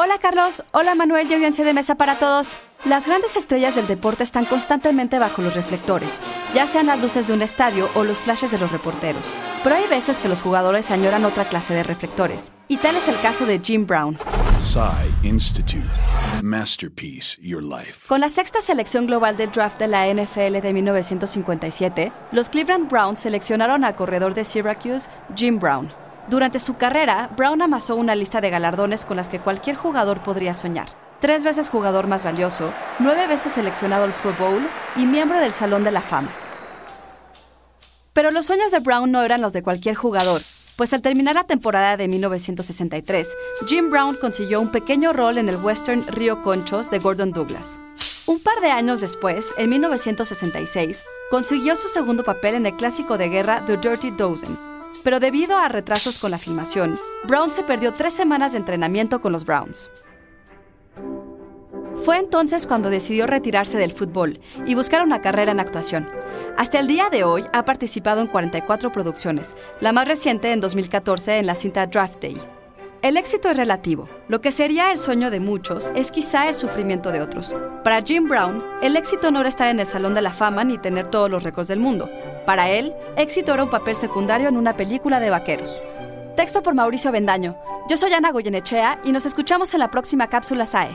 Hola Carlos, hola Manuel y audiencia de mesa para todos. Las grandes estrellas del deporte están constantemente bajo los reflectores, ya sean las luces de un estadio o los flashes de los reporteros. Pero hay veces que los jugadores añoran otra clase de reflectores, y tal es el caso de Jim Brown. Institute. Masterpiece Your Life. Con la sexta selección global del draft de la NFL de 1957, los Cleveland Browns seleccionaron al corredor de Syracuse, Jim Brown. Durante su carrera, Brown amasó una lista de galardones con las que cualquier jugador podría soñar. Tres veces jugador más valioso, nueve veces seleccionado al Pro Bowl y miembro del Salón de la Fama. Pero los sueños de Brown no eran los de cualquier jugador, pues al terminar la temporada de 1963, Jim Brown consiguió un pequeño rol en el western Río Conchos de Gordon Douglas. Un par de años después, en 1966, consiguió su segundo papel en el clásico de guerra The Dirty Dozen, pero debido a retrasos con la filmación, Brown se perdió tres semanas de entrenamiento con los Browns. Fue entonces cuando decidió retirarse del fútbol y buscar una carrera en actuación. Hasta el día de hoy ha participado en 44 producciones, la más reciente en 2014 en la cinta Draft Day. El éxito es relativo. Lo que sería el sueño de muchos es quizá el sufrimiento de otros. Para Jim Brown, el éxito no era estar en el Salón de la Fama ni tener todos los récords del mundo. Para él, éxito era un papel secundario en una película de vaqueros. Texto por Mauricio Bendaño. Yo soy Ana Goyenechea y nos escuchamos en la próxima cápsula SAE.